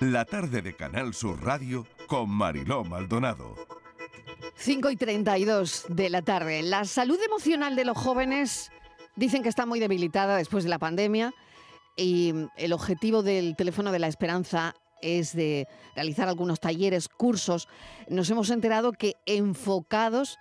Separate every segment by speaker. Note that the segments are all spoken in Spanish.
Speaker 1: La tarde de Canal Sur Radio con Mariló Maldonado.
Speaker 2: 5 y 32 de la tarde. La salud emocional de los jóvenes dicen que está muy debilitada después de la pandemia y el objetivo del teléfono de la esperanza es de realizar algunos talleres, cursos. Nos hemos enterado que enfocados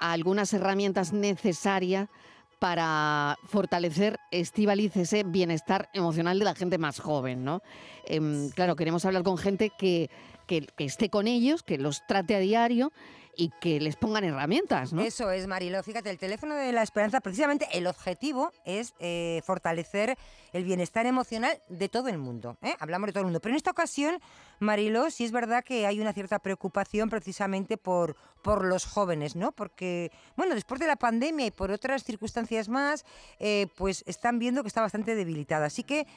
Speaker 2: a algunas herramientas necesarias para fortalecer, Estivaliz, ese bienestar emocional de la gente más joven, ¿no? Em, claro, queremos hablar con gente que, que, que esté con ellos, que los trate a diario y que les pongan herramientas, ¿no?
Speaker 3: Eso es, Marilo. Fíjate, el teléfono de la esperanza, precisamente el objetivo es eh, fortalecer el bienestar emocional de todo el mundo. ¿eh? Hablamos de todo el mundo. Pero en esta ocasión, Marilo, sí es verdad que hay una cierta preocupación precisamente por, por los jóvenes, ¿no? Porque, bueno, después de la pandemia y por otras circunstancias más, eh, pues están viendo que está bastante debilitada. Así que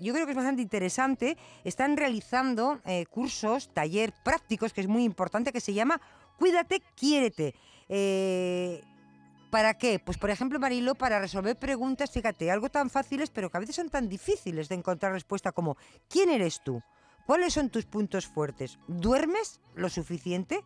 Speaker 3: yo creo que es bastante interesante. Están realizando cursos, taller prácticos, que es muy importante, que se llama Cuídate, quiérete. Eh, ¿Para qué? Pues por ejemplo, Marilo, para resolver preguntas, fíjate, algo tan fáciles, pero que a veces son tan difíciles de encontrar respuesta como ¿quién eres tú? ¿Cuáles son tus puntos fuertes? ¿Duermes lo suficiente?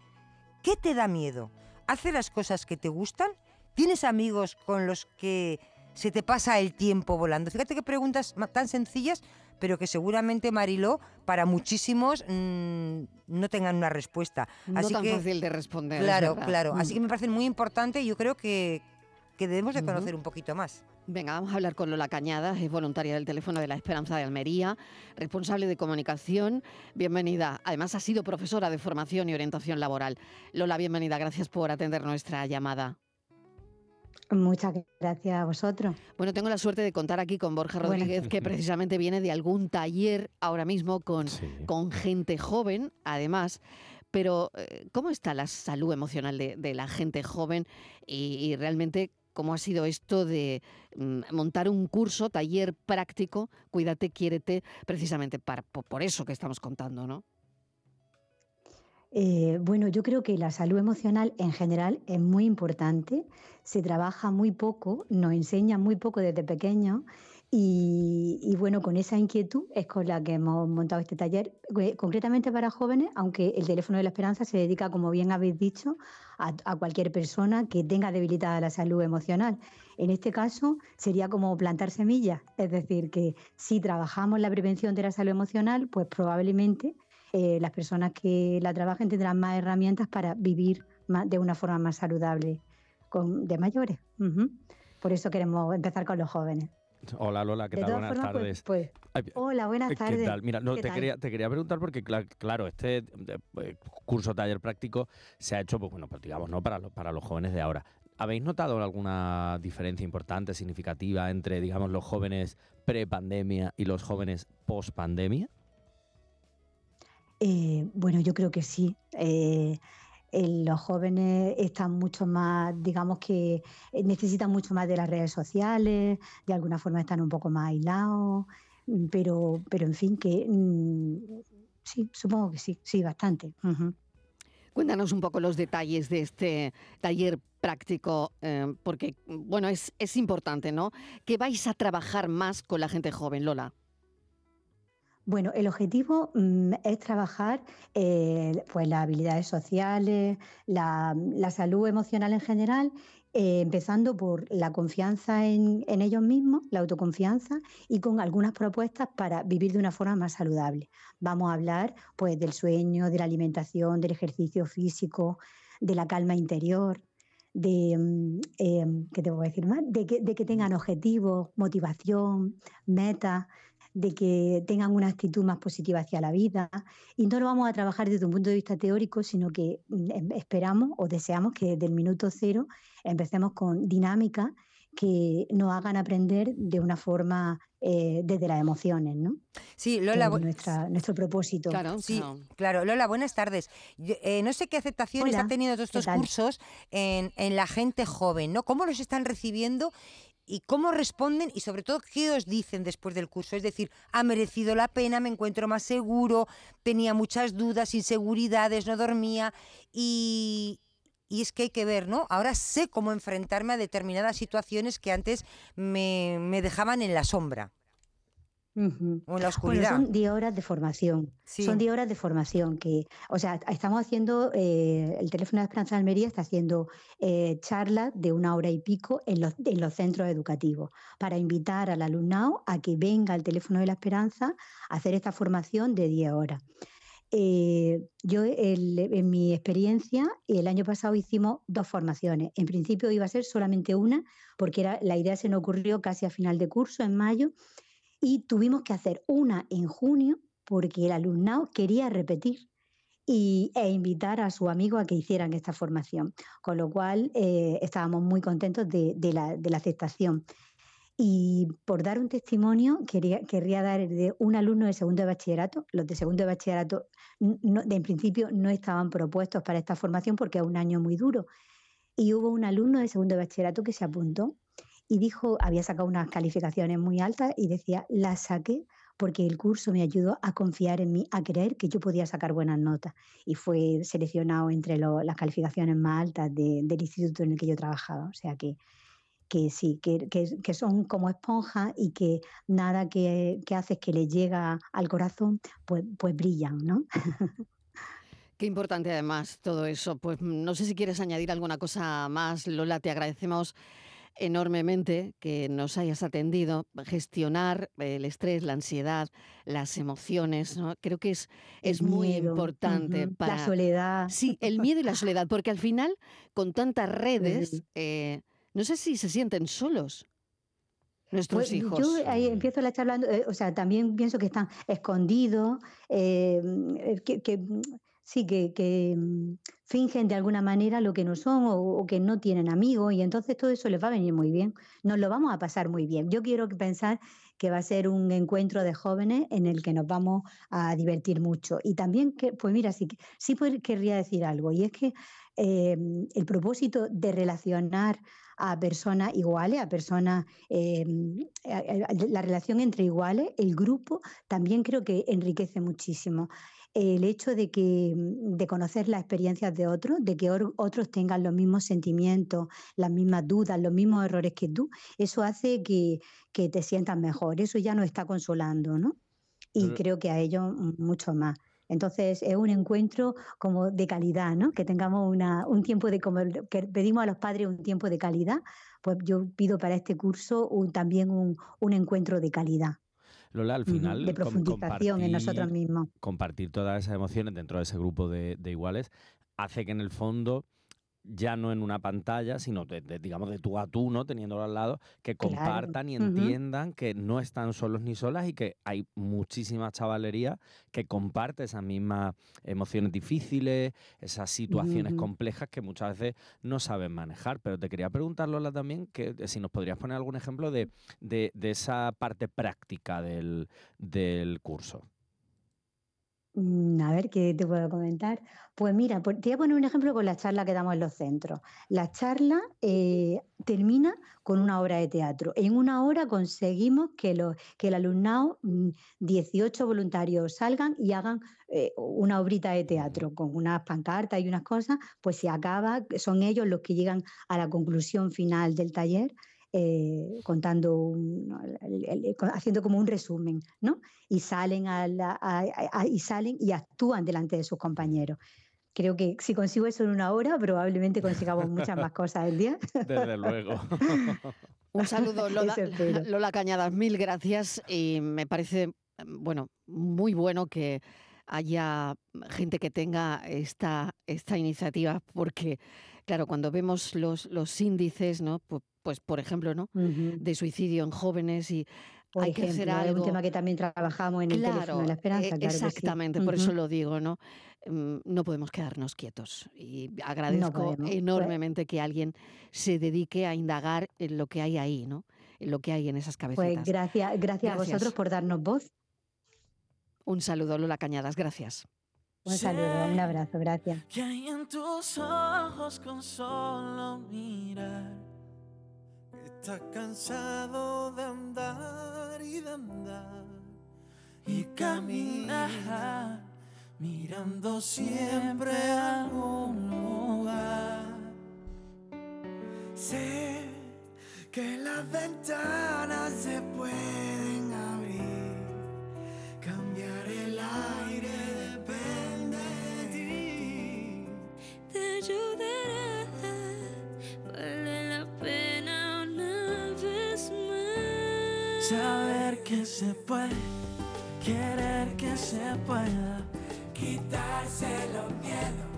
Speaker 3: ¿Qué te da miedo? ¿Hace las cosas que te gustan? ¿Tienes amigos con los que se te pasa el tiempo volando? Fíjate qué preguntas tan sencillas, pero que seguramente, Mariló, para muchísimos mm, no tengan una respuesta.
Speaker 2: No
Speaker 3: Así
Speaker 2: tan
Speaker 3: que,
Speaker 2: fácil de responder. es
Speaker 3: Claro, claro.
Speaker 2: Mm.
Speaker 3: Así que me parece muy importante y yo creo que, que debemos de conocer un poquito más.
Speaker 2: Venga, vamos a hablar con Lola Cañadas, es voluntaria del teléfono de la Esperanza de Almería, responsable de comunicación. Bienvenida. Además, ha sido profesora de formación y orientación laboral. Lola, bienvenida. Gracias por atender nuestra llamada.
Speaker 4: Muchas gracias a vosotros.
Speaker 2: Bueno, tengo la suerte de contar aquí con Borja. Rodríguez, que precisamente viene de algún taller ahora mismo con,
Speaker 5: Sí.
Speaker 2: con gente joven, además. Pero, eh, ¿cómo está la salud emocional de, de la gente joven? Y, y realmente, ¿cómo ha sido esto de mm, montar un curso, taller práctico, Cuídate, quiérete, precisamente para, po- por, eso que estamos contando, ¿no?
Speaker 4: Eh, bueno, yo creo que la salud emocional en general es muy importante. Se trabaja muy poco, nos enseñan muy poco desde pequeños y, y bueno, con esa inquietud es con la que hemos montado este taller, eh, concretamente para jóvenes, aunque el teléfono de la esperanza se dedica, como bien habéis dicho, a, a cualquier persona que tenga debilitada la salud emocional. En este caso sería como plantar semillas, es decir, que si trabajamos la prevención de la salud emocional, pues probablemente eh, las personas que la trabajen tendrán más herramientas para vivir más- de una forma más saludable con, de mayores. Por eso queremos empezar con los jóvenes.
Speaker 5: Hola Lola, ¿qué
Speaker 4: de
Speaker 5: tal? Buenas
Speaker 4: formas, pues-
Speaker 5: tardes.
Speaker 4: pues, hola, buenas
Speaker 5: ¿Qué
Speaker 4: tardes.
Speaker 5: tal? Mira, no,
Speaker 4: ¿Qué
Speaker 5: te,
Speaker 4: tal?
Speaker 5: Quería, te quería preguntar porque, cla- claro, este eh, curso taller práctico se ha hecho, pues bueno, pues digamos, ¿no? Para, los- para los jóvenes de ahora. ¿Habéis notado alguna diferencia importante, significativa entre, digamos, los jóvenes pre-pandemia y los jóvenes post-pandemia?
Speaker 4: Eh, bueno, yo creo que sí. Eh, eh, los jóvenes están mucho más, digamos que eh, necesitan mucho más de las redes sociales, de alguna forma están un poco más aislados, mm, pero, pero en fin, que mm, sí, supongo que sí, sí, bastante.
Speaker 2: Cuéntanos un poco los detalles de este taller práctico, porque, bueno, es, es importante, ¿no? Que vais a trabajar más con la gente joven, Lola.
Speaker 4: Bueno, el objetivo mm, es trabajar eh, pues las habilidades sociales, la, la salud emocional en general, eh, empezando por la confianza en, en ellos mismos, la autoconfianza y con algunas propuestas para vivir de una forma más saludable. Vamos a hablar pues del sueño, de la alimentación, del ejercicio físico, de la calma interior, de mm, eh, ¿qué te voy a decir más? De que, de que tengan objetivos, motivación, metas de que tengan una actitud más positiva hacia la vida. Y no lo vamos a trabajar desde un punto de vista teórico, sino que mm, em- esperamos o deseamos que desde el minuto cero empecemos con dinámicas que nos hagan aprender de una forma eh, desde las emociones, ¿no?
Speaker 3: Sí,
Speaker 4: Que
Speaker 3: Lola,
Speaker 4: nuestra, nuestro propósito.
Speaker 2: Claro,
Speaker 3: Sí,
Speaker 2: claro.
Speaker 3: claro. Lola, buenas tardes. Yo, eh, no sé qué aceptación
Speaker 4: Hola,
Speaker 3: están teniendo todos
Speaker 4: ¿qué
Speaker 3: estos cursos en, en la gente joven, ¿no? ¿Cómo los están recibiendo y cómo responden y sobre todo qué os dicen después del curso? Es decir, ¿ha merecido la pena? ¿Me encuentro más seguro? Tenía muchas dudas, inseguridades, no dormía y... Y es que hay que ver, ¿no? Ahora sé cómo enfrentarme a determinadas situaciones que antes me, me dejaban en la sombra. O en la oscuridad.
Speaker 4: son 10 horas de formación. Son 10 horas de formación que, o sea, estamos haciendo, eh, el teléfono de Esperanza de Almería está haciendo eh, charlas de una hora y pico en los, en los centros educativos para invitar al alumnado a que venga al teléfono de la Esperanza a hacer esta formación de 10 horas. Eh, yo, en mi experiencia, el año pasado hicimos dos formaciones. En principio iba a ser solamente una, porque era, la idea se nos ocurrió casi a final de curso, en mayo, y tuvimos que hacer una en junio porque el alumnado quería repetir y, e invitar a su amigo a que hicieran esta formación, con lo cual eh, estábamos muy contentos de, la, aceptación. Y por dar un testimonio, quería, querría dar de un alumno de segundo de bachillerato. Los de segundo de bachillerato, de, en principio, no estaban propuestos para esta formación porque es un año muy duro. Y hubo un alumno de segundo de bachillerato que se apuntó y dijo, había sacado unas calificaciones muy altas y decía, las saqué porque el curso me ayudó a confiar en mí, a creer que yo podía sacar buenas notas. Y fue seleccionado entre las calificaciones más altas del instituto en el que yo trabajaba. O sea que, que sí, que, que, son como esponjas y que nada que, que haces que le llega al corazón, pues, pues brillan, ¿no?
Speaker 2: Qué importante además todo eso. Pues no sé si quieres añadir alguna cosa más, Lola, te agradecemos enormemente que nos hayas atendido, gestionar el estrés, la ansiedad, las emociones, ¿no? Creo que es, es muy importante para...
Speaker 4: La soledad.
Speaker 2: Sí, el miedo y la soledad, porque al final, con tantas redes, eh, no sé si se sienten solos. Nuestros pues, hijos.
Speaker 4: Yo ahí empiezo la charla, eh, o sea, también pienso que están escondidos, eh, que sí, que, mm, fingen de alguna manera lo que no son o, que no tienen amigos y entonces todo eso les va a venir muy bien. Nos lo vamos a pasar muy bien. Yo quiero pensar que va a ser un encuentro de jóvenes en el que nos vamos a divertir mucho. Y también, que, pues mira, sí, sí querría decir algo y es que eh, el propósito de relacionar a personas iguales, a personas, eh, la relación entre iguales, el grupo también creo que enriquece muchísimo el hecho de, que, mm, de conocer las experiencias de otros, de que otros tengan los mismos sentimientos, las mismas dudas, los mismos errores que tú, eso hace que, te sientas mejor, eso ya nos está consolando, ¿no? Y creo que a ellos mucho más. Entonces es un encuentro como de calidad, ¿no? Que tengamos una, un tiempo de, como que pedimos a los padres un tiempo de calidad, pues yo pido para este curso también un, un encuentro de calidad.
Speaker 5: Lola, al final...
Speaker 4: De profundización en nosotros mismos.
Speaker 5: Compartir todas esas emociones dentro de ese grupo de, de iguales hace que en el fondo ya no en una pantalla, sino de, digamos de tú a tú, ¿no? Teniéndolo al lado, que compartan y entiendan que no están solos ni solas y que hay muchísima chavalería que comparte esas mismas emociones difíciles, esas situaciones complejas que muchas veces no saben manejar. Pero te quería preguntar, Lola, también, que si nos podrías poner algún ejemplo de, de, de esa parte práctica del, del curso.
Speaker 4: Mm, a ver, ¿qué te puedo comentar? Pues mira, te voy a poner un ejemplo con la charla que damos en los centros. La charla eh, termina con una obra de teatro. En una hora conseguimos que, que el alumnado, 18 mm, voluntarios, salgan y hagan eh, una obrita de teatro con unas pancartas y unas cosas, pues se acaba, son ellos los que llegan a la conclusión final del taller eh, contando, haciendo como un resumen, ¿no? Y salen, a y salen y actúan delante de sus compañeros. Creo que si consigo eso en una hora, probablemente consigamos muchas más cosas el día.
Speaker 5: Desde luego.
Speaker 2: Un saludo, Lola, Lola Cañadas, mil gracias. Y me parece, bueno, muy bueno que haya gente que tenga esta, esta iniciativa, porque, claro, cuando vemos los, los índices, ¿no? Pues pues por ejemplo, ¿no? De suicidio en jóvenes y hay que hacer algo.
Speaker 4: Es un tema que también trabajamos en el teléfono de la esperanza.
Speaker 2: E exactamente, por eso lo digo, ¿no? Mm, no podemos quedarnos quietos y agradezco pues enormemente que alguien se dedique a indagar en lo que hay ahí, ¿no? En lo que hay en esas cabezas.
Speaker 4: Pues gracias, gracias, a vosotros por darnos voz.
Speaker 2: Un saludo, Lola Cañadas, gracias.
Speaker 4: Un saludo, un abrazo, gracias.
Speaker 6: Que hay en tus ojos con solo mirar Está cansado de andar y de andar y caminar, mirando siempre a un lugar. Sé que las ventanas se pueden Saber que se puede, querer que se pueda. Quitarse los miedos,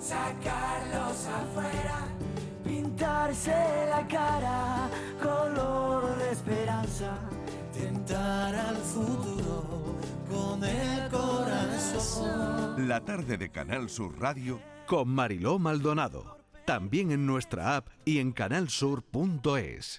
Speaker 6: sacarlos afuera. Pintarse la cara, color de esperanza. Tentar al futuro con el corazón.
Speaker 1: La tarde de Canal Sur Radio
Speaker 7: Con Mariló Maldonado. También en nuestra app y en canalsur.es.